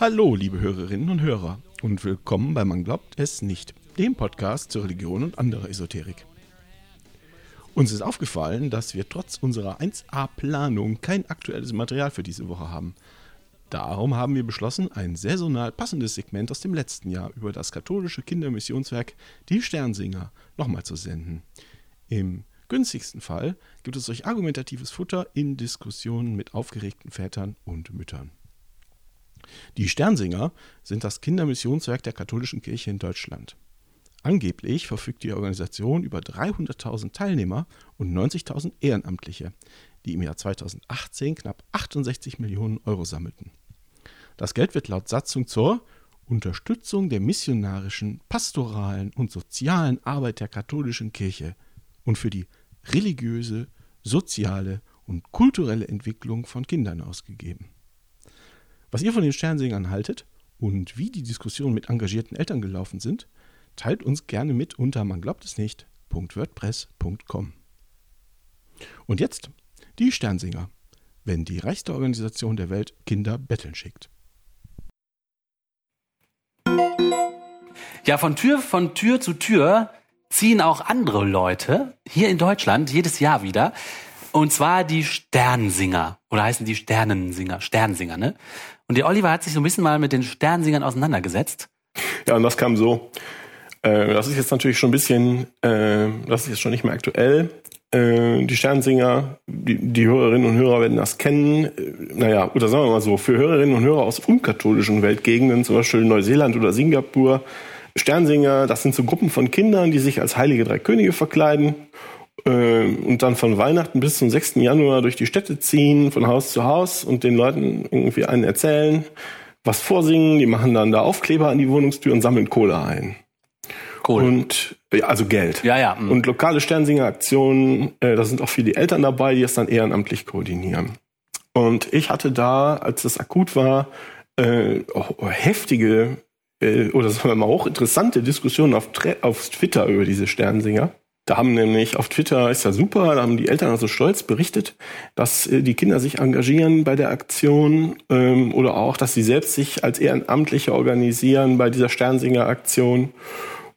Hallo, liebe Hörerinnen und Hörer, und willkommen bei Man glaubt es nicht, dem Podcast zur Religion und anderer Esoterik. Uns ist aufgefallen, dass wir trotz unserer 1A-Planung kein aktuelles Material für diese Woche haben. Darum haben wir beschlossen, ein saisonal passendes Segment aus dem letzten Jahr über das katholische Kindermissionswerk Die Sternsinger nochmal zu senden. Im günstigsten Fall gibt es euch argumentatives Futter in Diskussionen mit aufgeregten Vätern und Müttern. Die Sternsinger sind das Kindermissionswerk der katholischen Kirche in Deutschland. Angeblich verfügt die Organisation über 300.000 Teilnehmer und 90.000 Ehrenamtliche, die im Jahr 2018 knapp 68 Millionen Euro sammelten. Das Geld wird laut Satzung zur Unterstützung der missionarischen, pastoralen und sozialen Arbeit der katholischen Kirche und für die religiöse, soziale und kulturelle Entwicklung von Kindern ausgegeben. Was ihr von den Sternsingern haltet und wie die Diskussionen mit engagierten Eltern gelaufen sind, teilt uns gerne mit unter man glaubt es nicht.wordpress.com. Und jetzt die Sternsinger, wenn die reichste Organisation der Welt Kinder betteln schickt. Ja, von Tür von Tür zu Tür ziehen auch andere Leute hier in Deutschland jedes Jahr wieder. Und zwar die Sternsinger. Oder heißen die Sternensinger? Sternsinger, ne? Und der Oliver hat sich so ein bisschen mal mit den Sternsingern auseinandergesetzt. Ja, und das kam so. Äh, das ist jetzt natürlich schon ein bisschen, äh, das ist jetzt schon nicht mehr aktuell. Äh, die Sternsinger, die, die Hörerinnen und Hörer werden das kennen. Äh, naja, oder sagen wir mal so, für Hörerinnen und Hörer aus unkatholischen Weltgegenden, zum Beispiel Neuseeland oder Singapur, Sternsinger, das sind so Gruppen von Kindern, die sich als heilige drei Könige verkleiden und dann von Weihnachten bis zum 6. Januar durch die Städte ziehen, von Haus zu Haus und den Leuten irgendwie einen erzählen, was vorsingen. Die machen dann da Aufkleber an die Wohnungstür und sammeln Kohle ein. Cool. Und also Geld. Ja, ja. Mh. Und lokale Sternsinger-Aktionen, äh, da sind auch viele Eltern dabei, die es dann ehrenamtlich koordinieren. Und ich hatte da, als das akut war, äh, heftige äh, oder sagen wir mal auch interessante Diskussionen auf, auf Twitter über diese Sternsinger. Da haben nämlich auf Twitter, ist ja super, da haben die Eltern also stolz berichtet, dass äh, die Kinder sich engagieren bei der Aktion ähm, oder auch, dass sie selbst sich als Ehrenamtliche organisieren bei dieser Sternsinger-Aktion.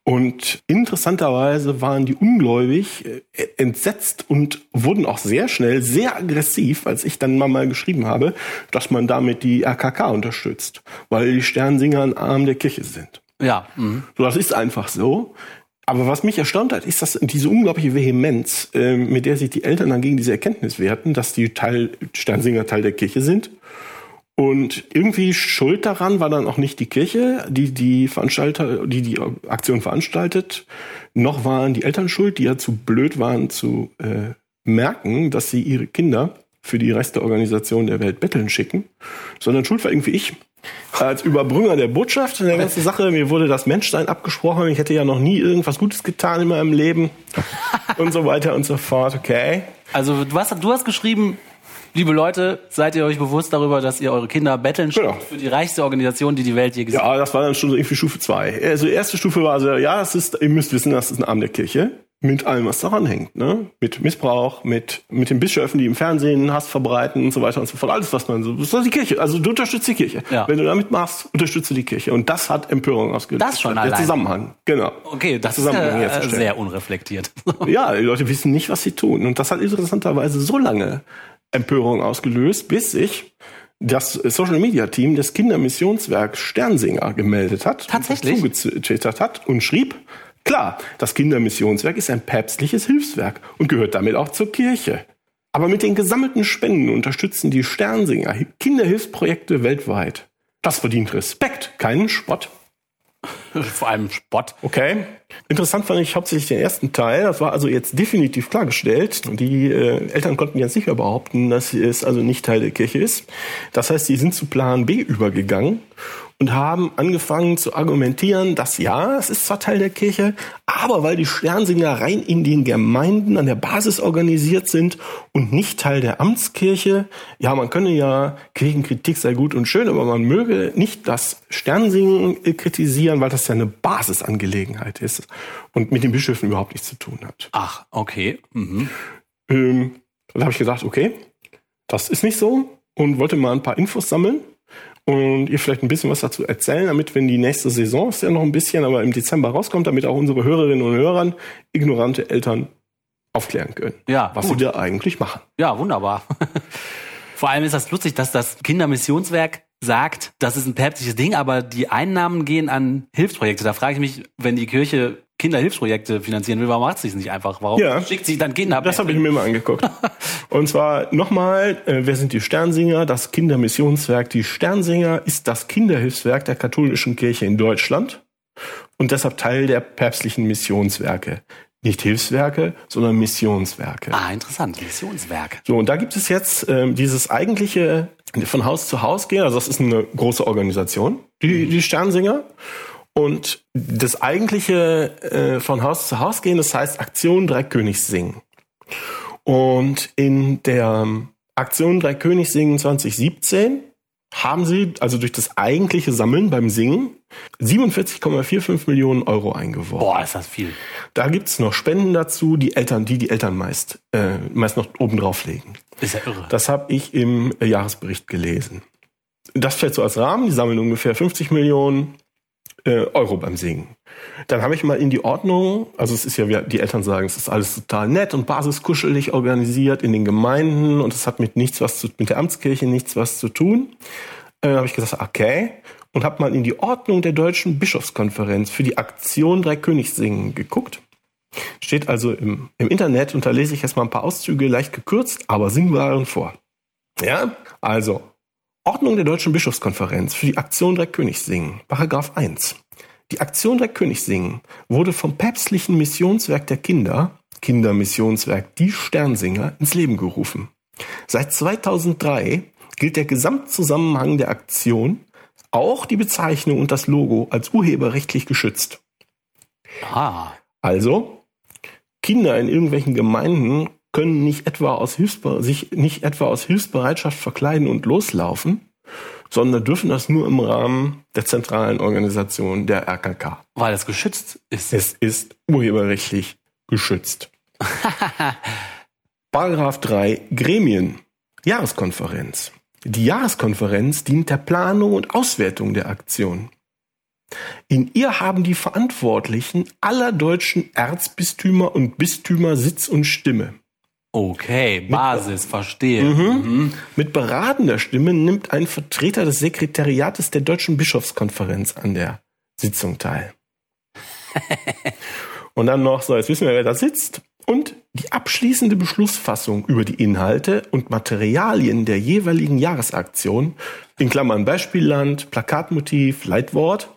Und interessanterweise waren die ungläubig äh, entsetzt und wurden auch sehr schnell sehr aggressiv, als ich dann mal geschrieben habe, dass man damit die RKK unterstützt, weil die Sternsinger ein Arm der Kirche sind. Ja. Mhm. So, das ist einfach so. Aber was mich erstaunt hat, ist, dass diese unglaubliche Vehemenz, äh, mit der sich die Eltern dann gegen diese Erkenntnis wehrten, dass die Teil, Sternsinger Teil der Kirche sind. Und irgendwie schuld daran war dann auch nicht die Kirche, die die Veranstalter, die die Aktion veranstaltet, noch waren die Eltern schuld, die ja zu blöd waren zu äh, merken, dass sie ihre Kinder für die reichste Organisation der Welt betteln schicken, sondern schuld war irgendwie ich. Als Überbrünger der Botschaft in der ganzen Sache, mir wurde das Menschsein abgesprochen, ich hätte ja noch nie irgendwas Gutes getan in meinem Leben und so weiter und so fort, okay. Also du hast, du hast geschrieben, Liebe Leute, seid ihr euch bewusst darüber, dass ihr eure Kinder betteln genau. für die reichste Organisation, die die Welt je gesehen hat? Ja, das war dann schon irgendwie Stufe zwei. Also erste Stufe war so, ja, es ist, ihr müsst wissen, das ist ein Arm der Kirche. Mit allem, was daran hängt, ne? Mit Missbrauch, mit, mit den Bischöfen, die im Fernsehen Hass verbreiten und so weiter und so fort. Alles, was man so, das ist die Kirche. Also du unterstützt die Kirche. Ja. Wenn du damit machst, unterstütze die Kirche. Und das hat Empörung ausgelöst. Das schon Der allein. Zusammenhang, genau. Okay, das ist äh, sehr unreflektiert. ja, die Leute wissen nicht, was sie tun. Und das hat interessanterweise so lange Empörung ausgelöst, bis sich das Social Media Team des Kindermissionswerks Sternsinger gemeldet hat, tatsächlich zugetwittert hat und schrieb, klar, das Kindermissionswerk ist ein päpstliches Hilfswerk und gehört damit auch zur Kirche. Aber mit den gesammelten Spenden unterstützen die Sternsinger Kinderhilfsprojekte weltweit. Das verdient Respekt, keinen Spott. Vor allem Spott. Okay. Interessant fand ich hauptsächlich den ersten Teil. Das war also jetzt definitiv klargestellt. Die äh, Eltern konnten jetzt nicht mehr behaupten, dass es also nicht Teil der Kirche ist. Das heißt, sie sind zu Plan B übergegangen und haben angefangen zu argumentieren, dass ja, es ist zwar Teil der Kirche, aber weil die Sternsinger rein in den Gemeinden an der Basis organisiert sind und nicht Teil der Amtskirche, ja, man könne ja Kirchenkritik sei gut und schön, aber man möge nicht das Sternsingen kritisieren, weil das ja eine Basisangelegenheit ist und mit den Bischöfen überhaupt nichts zu tun hat. Ach, okay. Mhm. Ähm, da habe ich gedacht, okay, das ist nicht so und wollte mal ein paar Infos sammeln und ihr vielleicht ein bisschen was dazu erzählen, damit, wenn die nächste Saison ist ja noch ein bisschen, aber im Dezember rauskommt, damit auch unsere Hörerinnen und Hörer ignorante Eltern aufklären können, Ja, was gut. sie da eigentlich machen. Ja, wunderbar. Vor allem ist das lustig, dass das Kindermissionswerk sagt, das ist ein päpstliches Ding, aber die Einnahmen gehen an Hilfsprojekte. Da frage ich mich, wenn die Kirche Kinderhilfsprojekte finanzieren will, warum macht sie es nicht einfach? Warum Ja. schickt sie dann Kinder? Das habe ich mir mal angeguckt. Und zwar nochmal, äh, wer sind die Sternsinger? Das Kindermissionswerk. Die Sternsinger ist das Kinderhilfswerk der katholischen Kirche in Deutschland und deshalb Teil der päpstlichen Missionswerke. Nicht Hilfswerke, sondern Missionswerke. Ah, interessant. Missionswerk. So, und da gibt es jetzt ähm, dieses eigentliche von Haus zu Haus gehen. Also das ist eine große Organisation, die, die Sternsinger. Und das eigentliche äh, von Haus zu Haus gehen, das heißt Aktion Drei Königs singen. Und in der ähm, Aktion Drei Königs singen 2017 haben sie, also durch das eigentliche Sammeln beim Singen, 47,45 Millionen Euro eingeworfen. Boah, ist das viel. Da gibt's noch Spenden dazu, die Eltern, die die Eltern meist, äh, meist noch oben drauflegen. Ist ja irre. Das habe ich im äh, Jahresbericht gelesen. Das fällt so als Rahmen. Die sammeln ungefähr 50 Millionen Euro beim Singen. Dann habe ich mal in die Ordnung, also es ist ja, wie die Eltern sagen, es ist alles total nett und basiskuschelig organisiert in den Gemeinden und es hat mit nichts was zu, mit der Amtskirche nichts was zu tun. Äh, habe ich gesagt, okay. Und habe mal in die Ordnung der Deutschen Bischofskonferenz für die Aktion Drei Königs singen geguckt. Steht also im, im Internet und da lese ich erstmal ein paar Auszüge, leicht gekürzt, aber Singwaren vor. Ja, also Ordnung der Deutschen Bischofskonferenz für die Aktion Drei Königs singen, Paragraph 1. Die Aktion Drei Königs singen wurde vom päpstlichen Missionswerk der Kinder, Kindermissionswerk Die Sternsinger, ins Leben gerufen. Seit 2003 gilt der Gesamtzusammenhang der Aktion, auch die Bezeichnung und das Logo als urheberrechtlich geschützt. Ah, Also, Kinder in irgendwelchen Gemeinden können nicht etwa aus Hilfsbe sich nicht etwa aus Hilfsbereitschaft verkleiden und loslaufen, sondern dürfen das nur im Rahmen der zentralen Organisation der RKK. weil es geschützt ist. Es ist urheberrechtlich geschützt. Paragraph 3 Gremien. Jahreskonferenz. Die Jahreskonferenz dient der Planung und Auswertung der Aktion. In ihr haben die Verantwortlichen aller deutschen Erzbistümer und Bistümer Sitz und Stimme. Okay, Basis, verstehe. Mhm. Mit beratender Stimme nimmt ein Vertreter des Sekretariates der Deutschen Bischofskonferenz an der Sitzung teil. Und dann noch, so, jetzt wissen wir, wer da sitzt. Und die abschließende Beschlussfassung über die Inhalte und Materialien der jeweiligen Jahresaktion, in Klammern Beispielland, Plakatmotiv, Leitwort,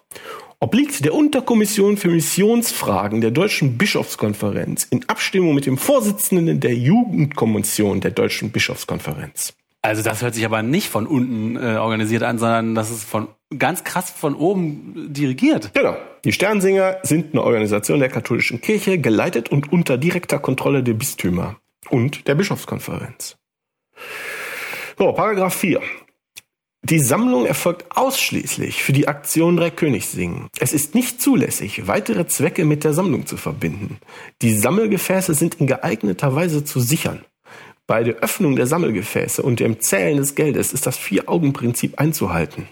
obliegt der Unterkommission für Missionsfragen der Deutschen Bischofskonferenz in Abstimmung mit dem Vorsitzenden der Jugendkommission der Deutschen Bischofskonferenz. Also das hört sich aber nicht von unten äh, organisiert an, sondern das ist von ganz krass von oben dirigiert. Genau. Die Sternsinger sind eine Organisation der katholischen Kirche, geleitet und unter direkter Kontrolle der Bistümer und der Bischofskonferenz. So, Paragraph 4. Die Sammlung erfolgt ausschließlich für die Aktion Drei Königs singen. Es ist nicht zulässig, weitere Zwecke mit der Sammlung zu verbinden. Die Sammelgefäße sind in geeigneter Weise zu sichern. Bei der Öffnung der Sammelgefäße und dem Zählen des Geldes ist das Vier-Augen-Prinzip einzuhalten.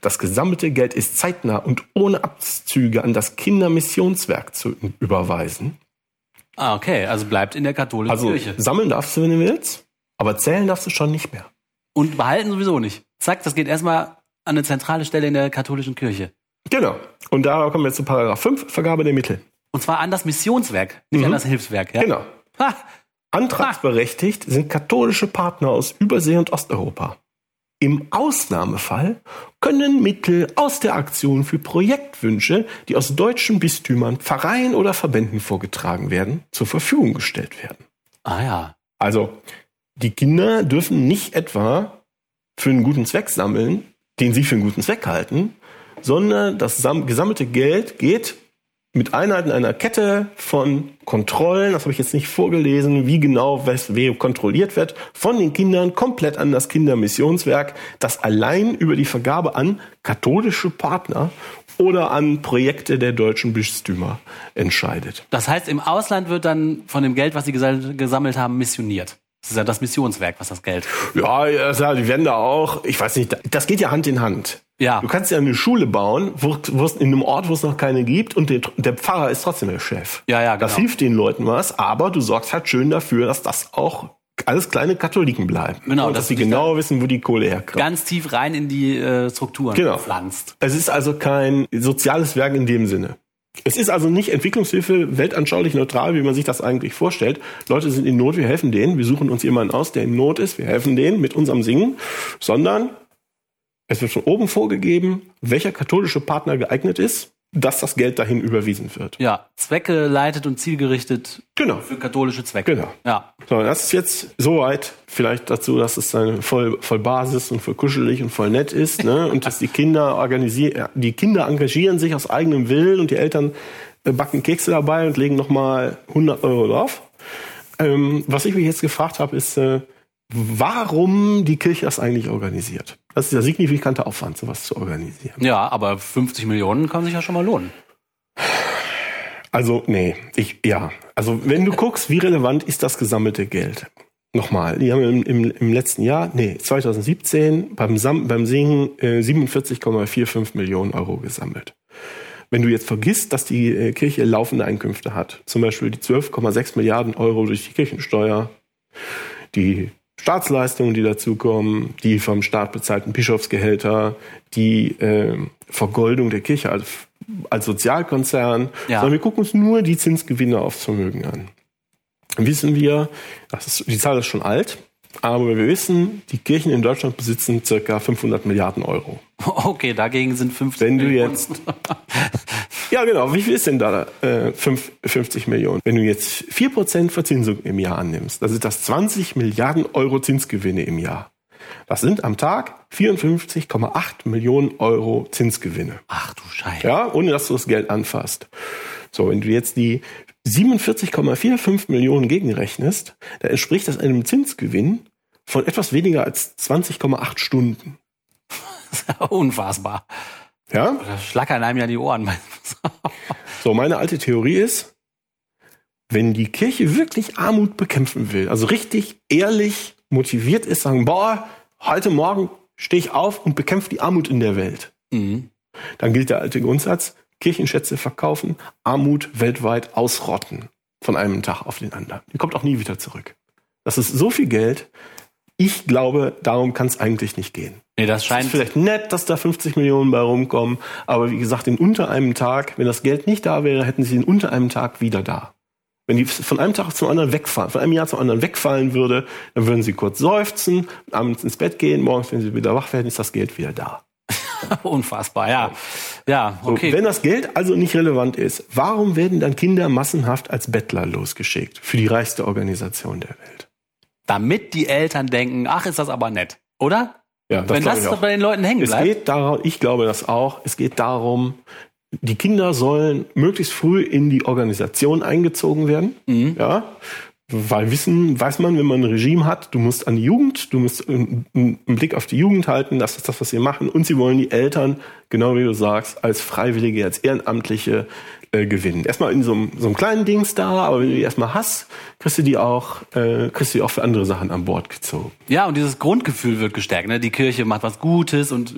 Das gesammelte Geld ist zeitnah und ohne Abzüge an das Kindermissionswerk zu überweisen. Ah, okay, also bleibt in der katholischen Also Kirche. sammeln darfst du, wenn du willst, aber zählen darfst du schon nicht mehr. Und behalten sowieso nicht. Zack, das geht erstmal an eine zentrale Stelle in der katholischen Kirche. Genau. Und da kommen wir zu Paragraph 5, Vergabe der Mittel. Und zwar an das Missionswerk, nicht Mhm. an das Hilfswerk. Ja? Genau. Ha, Antragsberechtigt sind katholische Partner aus Übersee und Osteuropa. Im Ausnahmefall können Mittel aus der Aktion für Projektwünsche, die aus deutschen Bistümern, Pfarreien oder Verbänden vorgetragen werden, zur Verfügung gestellt werden. ah ja. Also, die Kinder dürfen nicht etwa für einen guten Zweck sammeln, den sie für einen guten Zweck halten, sondern das sam- gesammelte Geld geht mit Einheiten einer Kette von Kontrollen, das habe ich jetzt nicht vorgelesen, wie genau was wie kontrolliert wird, von den Kindern komplett an das Kindermissionswerk, das allein über die Vergabe an katholische Partner oder an Projekte der deutschen Bistümer entscheidet. Das heißt, im Ausland wird dann von dem Geld, was sie gesammelt haben, missioniert. Das ist ja das Missionswerk, was das Geld. Ja, ja, die werden da auch, ich weiß nicht, das geht ja Hand in Hand. Ja. Du kannst ja eine Schule bauen, wo, wo es in einem Ort, wo es noch keine gibt, und der, der Pfarrer ist trotzdem der Chef. Ja, ja, Das genau. hilft den Leuten was, aber du sorgst halt schön dafür, dass das auch alles kleine Katholiken bleiben. Genau, und dass dass sie genau wissen, wo die Kohle herkommt. Ganz tief rein in die äh, Strukturen Genau. pflanzt. Es ist also kein soziales Werk in dem Sinne. Es ist also nicht Entwicklungshilfe weltanschaulich neutral, wie man sich das eigentlich vorstellt. Leute sind in Not, wir helfen denen. Wir suchen uns jemanden aus, der in Not ist. Wir helfen denen mit unserem Singen. Sondern es wird von oben vorgegeben, welcher katholische Partner geeignet ist, dass das Geld dahin überwiesen wird. Ja, zweckgeleitet und zielgerichtet Genau. für katholische Zwecke. Genau. Ja. So, das ist jetzt soweit vielleicht dazu, dass es eine voll, voll Basis und voll kuschelig und voll nett ist, ne? Und dass die Kinder organisieren, die Kinder engagieren sich aus eigenem Willen und die Eltern äh, backen Kekse dabei und legen nochmal 100 Euro drauf. Ähm, was ich mich jetzt gefragt habe, ist, äh, warum die Kirche das eigentlich organisiert. Das ist der signifikante Aufwand, sowas zu organisieren. Ja, aber 50 Millionen kann sich ja schon mal lohnen. Also, nee, ich, ja. Also, wenn du guckst, wie relevant ist das gesammelte Geld? Nochmal, die haben im, im, im letzten Jahr, nee, 2017 beim, Sam, beim Singen äh, 47,45 Millionen Euro gesammelt. Wenn du jetzt vergisst, dass die äh, Kirche laufende Einkünfte hat, zum Beispiel die 12,6 Milliarden Euro durch die Kirchensteuer, die Staatsleistungen, die dazukommen, die vom Staat bezahlten Bischofsgehälter, die äh, Vergoldung der Kirche als, als Sozialkonzern, Ja. sondern wir gucken uns nur die Zinsgewinne aufs Vermögen an. Dann wissen wir, das ist, die Zahl ist schon alt, aber wir wissen, die Kirchen in Deutschland besitzen circa 500 Milliarden Euro. Okay, dagegen sind 50 Wenn du Millionen. jetzt- Ja, genau. Wie viel ist denn da äh, fünf- 50 Millionen? Wenn du jetzt 4% Verzinsung im Jahr annimmst, dann sind das 20 Milliarden Euro Zinsgewinne im Jahr. Das sind am Tag 54,8 Millionen Euro Zinsgewinne. Ach du Scheiße. Ja, ohne dass du das Geld anfasst. So, wenn du jetzt die 47,45 Millionen gegenrechnest, dann entspricht das einem Zinsgewinn von etwas weniger als 20,8 Stunden. Unfassbar. Ja? Da schlackern einem ja die Ohren. So, meine alte Theorie ist, wenn die Kirche wirklich Armut bekämpfen will, also richtig ehrlich motiviert ist, sagen, boah, heute Morgen stehe ich auf und bekämpfe die Armut in der Welt, Mhm. dann gilt der alte Grundsatz, Kirchenschätze verkaufen, Armut weltweit ausrotten von einem Tag auf den anderen. Die kommt auch nie wieder zurück. Das ist so viel Geld. Ich glaube, darum kann es eigentlich nicht gehen. Nee, das Es ist scheint. vielleicht nett, dass da 50 Millionen bei rumkommen, aber wie gesagt, in unter einem Tag, wenn das Geld nicht da wäre, hätten sie in unter einem Tag wieder da. Wenn die von einem Tag zum anderen wegfallen, von einem Jahr zum anderen wegfallen würde, dann würden sie kurz seufzen, abends ins Bett gehen, morgens, wenn sie wieder wach werden, ist das Geld wieder da. Unfassbar, ja. Ja, So, okay. Wenn das Geld also nicht relevant ist, warum werden dann Kinder massenhaft als Bettler losgeschickt für die reichste Organisation der Welt? Damit die Eltern denken, ach, ist das aber nett. Oder? Ja, Wenn das ich auch. bei den Leuten hängen Es bleibt. geht darum, ich glaube das auch, es geht darum, die Kinder sollen möglichst früh in die Organisation eingezogen werden. Mhm. Ja. Weil wissen, weiß man, wenn man ein Regime hat, du musst an die Jugend, du musst einen einen Blick auf die Jugend halten, das ist das, was sie machen. Und sie wollen die Eltern, genau wie du sagst, als Freiwillige, als Ehrenamtliche äh, gewinnen. Erstmal in so einem, so einem kleinen Dings da, aber wenn du die erstmal hast, kriegst du die auch, äh, kriegst du die auch für andere Sachen an Bord gezogen. Ja, und dieses Grundgefühl wird gestärkt. Ne? Die Kirche macht was Gutes und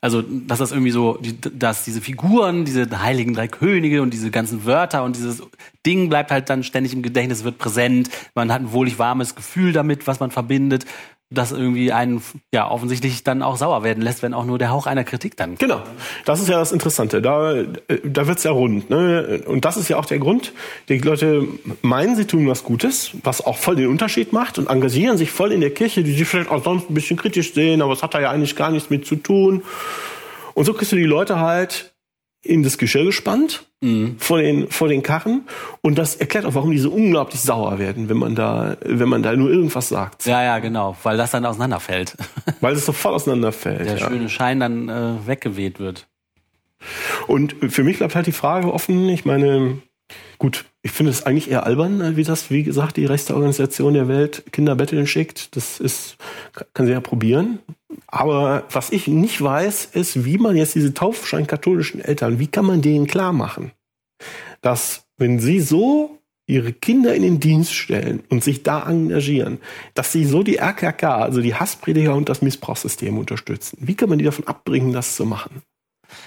also, dass das irgendwie so, die, dass diese Figuren, diese heiligen drei Könige und diese ganzen Wörter und dieses Ding bleibt halt dann ständig im Gedächtnis, wird präsent. Man hat ein wohlig warmes Gefühl damit, was man verbindet, das irgendwie einen ja offensichtlich dann auch sauer werden lässt, wenn auch nur der Hauch einer Kritik dann. Genau, das ist ja das Interessante. Da, äh, da wird's ja rund. Ne? Und das ist ja auch der Grund, die Leute meinen, sie tun was Gutes, was auch voll den Unterschied macht und engagieren sich voll in der Kirche, die sie vielleicht auch sonst ein bisschen kritisch sehen, aber es hat da ja eigentlich gar nichts mit zu tun. Und so kriegst du die Leute halt in das Geschirr gespannt vor den vor den Karren und das erklärt auch, warum die so unglaublich sauer werden, wenn man da wenn man da nur irgendwas sagt, Ja, ja, genau, weil das dann auseinanderfällt. weil es so voll auseinanderfällt. Der ja. schöne Schein dann äh, weggeweht wird. Und für mich bleibt halt die Frage offen, ich meine, gut, ich finde es eigentlich eher albern, wie das, wie gesagt, die rechte Organisation der Welt Kinder betteln schickt. Das ist, kann sie ja probieren. Aber was ich nicht weiß, ist, wie man jetzt diese taufschein-katholischen Eltern, wie kann man denen klar machen, dass wenn sie so ihre Kinder in den Dienst stellen und sich da engagieren, dass sie so die RKK, also die Hassprediger und das Missbrauchssystem unterstützen. Wie kann man die davon abbringen, das zu machen?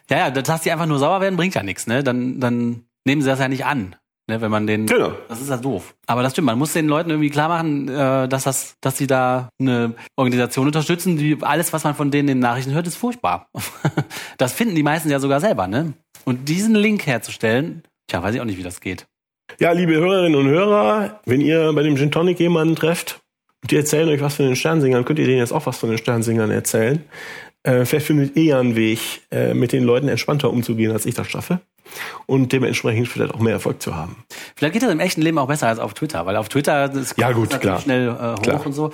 Ja, ja, dass die einfach nur sauer werden, bringt ja nichts, ne? Dann, dann nehmen sie das ja nicht an. Ne, wenn man den, Genau. das ist ja doof. Aber das stimmt, man muss den Leuten irgendwie klar machen, äh, dass das, dass sie da eine Organisation unterstützen, die alles, was man von denen in den Nachrichten hört, ist furchtbar. das finden die meisten ja sogar selber, ne? Und diesen Link herzustellen, tja, weiß ich auch nicht, wie das geht. Ja, liebe Hörerinnen und Hörer, wenn ihr bei dem Gin Tonic jemanden trefft und die erzählen euch was von den Sternsingern, könnt ihr denen jetzt auch was von den Sternsingern erzählen. Äh, vielleicht findet ihr einen Weg, äh, mit den Leuten entspannter umzugehen, als ich das schaffe. Und dementsprechend vielleicht auch mehr Erfolg zu haben. Vielleicht geht das im echten Leben auch besser als auf Twitter, weil auf Twitter das Ja, gut, klar. schnell äh, hoch Klar. und so.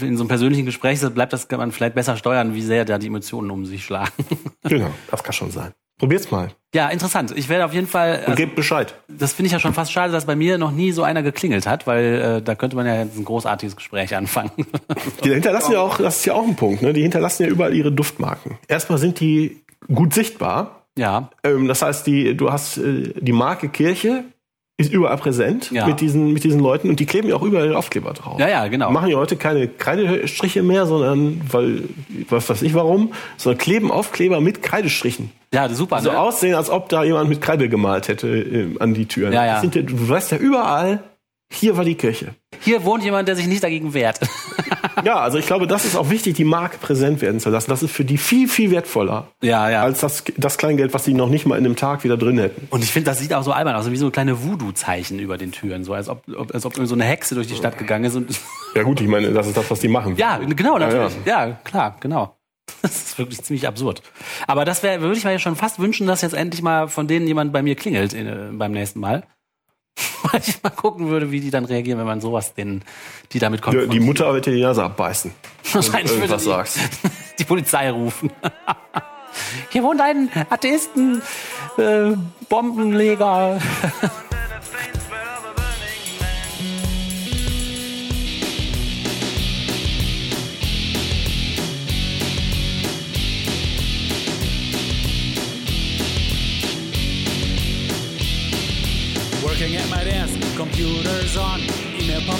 In so einem persönlichen Gespräch bleibt das kann man vielleicht besser steuern, wie sehr da die Emotionen um sich schlagen. Genau, das kann schon sein. Probiert's mal ja, interessant. Ich werde auf jeden Fall. und Also, gebt Bescheid. das finde ich ja schon fast schade, dass bei mir noch nie so einer geklingelt hat, weil äh, da könnte man ja ein großartiges Gespräch anfangen. Die hinterlassen ja auch, das ist ja auch ein Punkt, ne? Die hinterlassen ja überall ihre Duftmarken. Erstmal sind die gut sichtbar. Ja, Ähm, das heißt, die, du hast äh, die Marke Kirche ist überall präsent Ja. mit diesen mit diesen Leuten und die kleben ja auch überall den Aufkleber drauf. ja, ja, genau. Machen ja heute keine Kreidestriche mehr, sondern weil was weiß ich warum, sondern kleben Aufkleber mit Kreidestrichen. Ja, super. So ne? aussehen, als ob da jemand mit Kreide gemalt hätte äh, an die Türen. Ja, ja. Das Sind, du weißt ja überall, hier war die Kirche. Hier wohnt jemand, der sich nicht dagegen wehrt. Ja, also ich glaube, das ist auch wichtig, die Marke präsent werden zu lassen. Das ist für die viel, viel wertvoller ja, ja. als das, das Kleingeld, was sie noch nicht mal in einem Tag wieder drin hätten. Und ich finde, das sieht auch so albern aus, wie so kleine Voodoo-Zeichen über den Türen, so als ob, als ob so eine Hexe durch die Stadt gegangen ist Ja gut, ich meine, das ist das, was die machen. Ja, genau, natürlich. Ja, Ja, klar, genau. Das ist wirklich ziemlich absurd. Aber das wäre, würde ich mir ja schon fast wünschen, dass jetzt endlich mal von denen jemand bei mir klingelt in, äh, beim nächsten Mal. Weil ich mal gucken würde, wie die dann reagieren, wenn man sowas denen, die damit Die, konfrontiert. die Mutter wird dir die Nase abbeißen. Wahrscheinlich wenn du würde irgendwas die, sagst. die Polizei rufen. Hier wohnt ein Atheisten, äh, Bombenleger.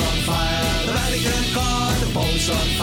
on fire, the Vatican called the Pope's on fire.